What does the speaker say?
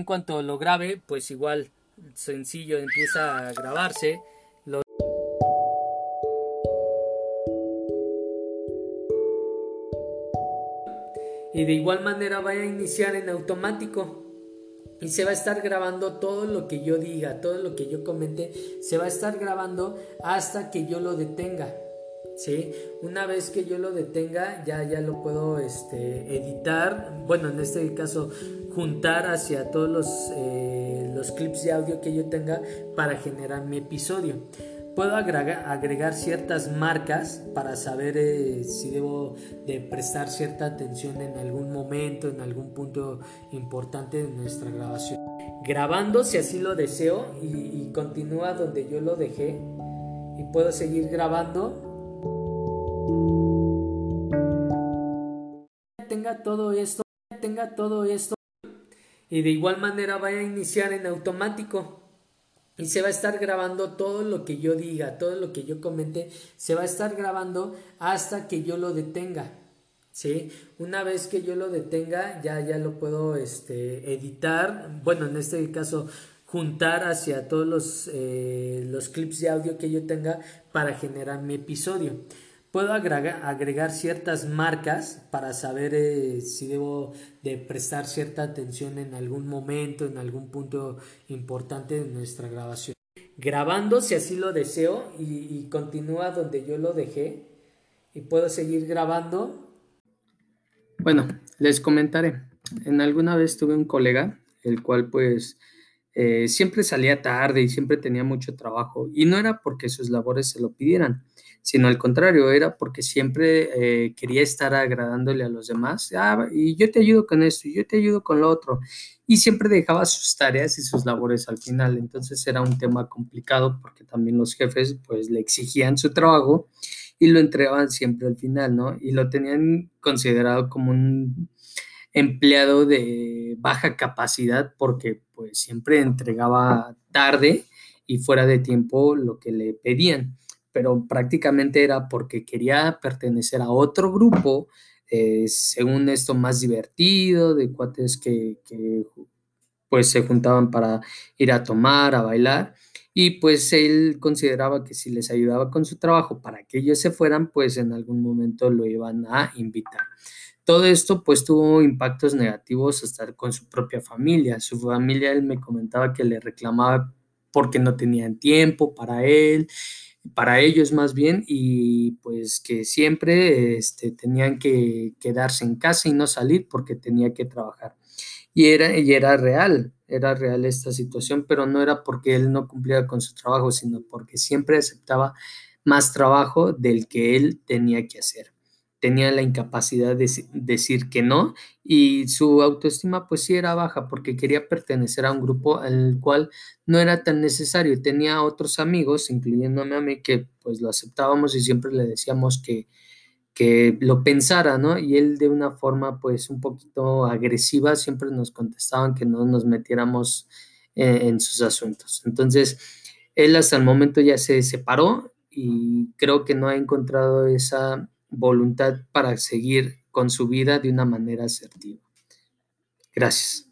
En cuanto lo grabe, pues igual sencillo empieza a grabarse. Y de igual manera va a iniciar en automático. Y se va a estar grabando todo lo que yo diga, todo lo que yo comente, se va a estar grabando hasta que yo lo detenga. ¿Sí? Una vez que yo lo detenga, ya, ya lo puedo este, editar, bueno, en este caso, juntar hacia todos los, eh, los clips de audio que yo tenga para generar mi episodio. Puedo agregar, ciertas marcas para saber eh, si debo de prestar cierta atención en algún momento, en algún punto importante de nuestra grabación. Grabando si así lo deseo y, y continúa donde yo lo dejé y puedo seguir grabando tenga todo esto, tenga todo esto y de igual manera vaya a iniciar en automático y se va a estar grabando todo lo que yo diga, todo lo que yo comente, se va a estar grabando hasta que yo lo detenga. ¿Sí? Una vez que yo lo detenga, ya, ya lo puedo este, editar, bueno, en este caso juntar hacia todos los, eh, los clips de audio que yo tenga para generar mi episodio. Puedo agregar, ciertas marcas para saber eh, si debo de prestar cierta atención en algún momento, en algún punto importante de nuestra grabación. Grabando si así lo deseo y continúa donde yo lo dejé y puedo seguir grabando. Bueno, les comentaré. En alguna vez tuve un colega, el cual pues eh, siempre salía tarde y siempre tenía mucho trabajo. Y no era porque sus labores se lo pidieran, sino al contrario, era porque siempre eh, quería estar agradándole a los demás. Ah, y yo te ayudo con esto, y yo te ayudo con lo otro. Y siempre dejaba sus tareas y sus labores al final. Entonces era un tema complicado porque también los jefes pues le exigían su trabajo y lo entregaban siempre al final, ¿no? Y lo tenían considerado como un empleado de baja capacidad porque pues siempre entregaba tarde y fuera de tiempo lo que le pedían, pero prácticamente era porque quería pertenecer a otro grupo, eh, según esto más divertido, de cuates que, que pues se juntaban para ir a tomar, a bailar, y pues él consideraba que si les ayudaba con su trabajo para que ellos se fueran, pues en algún momento lo iban a invitar. Todo esto pues tuvo impactos negativos hasta con su propia familia. Su familia, él me comentaba que le reclamaba porque no tenían tiempo para él, para ellos más bien, y pues que siempre este, tenían que quedarse en casa y no salir porque tenía que trabajar. Y era, y era real, era real esta situación, pero no era porque él no cumplía con su trabajo, sino porque siempre aceptaba más trabajo del que él tenía que hacer tenía la incapacidad de decir que no y su autoestima pues sí era baja porque quería pertenecer a un grupo al cual no era tan necesario. Tenía otros amigos, incluyéndome a mí, que pues lo aceptábamos y siempre le decíamos que, que lo pensara, ¿no? Y él de una forma pues un poquito agresiva siempre nos contestaban que no nos metiéramos en, en sus asuntos. Entonces, él hasta el momento ya se separó y creo que no ha encontrado esa voluntad para seguir con su vida de una manera asertiva. Gracias.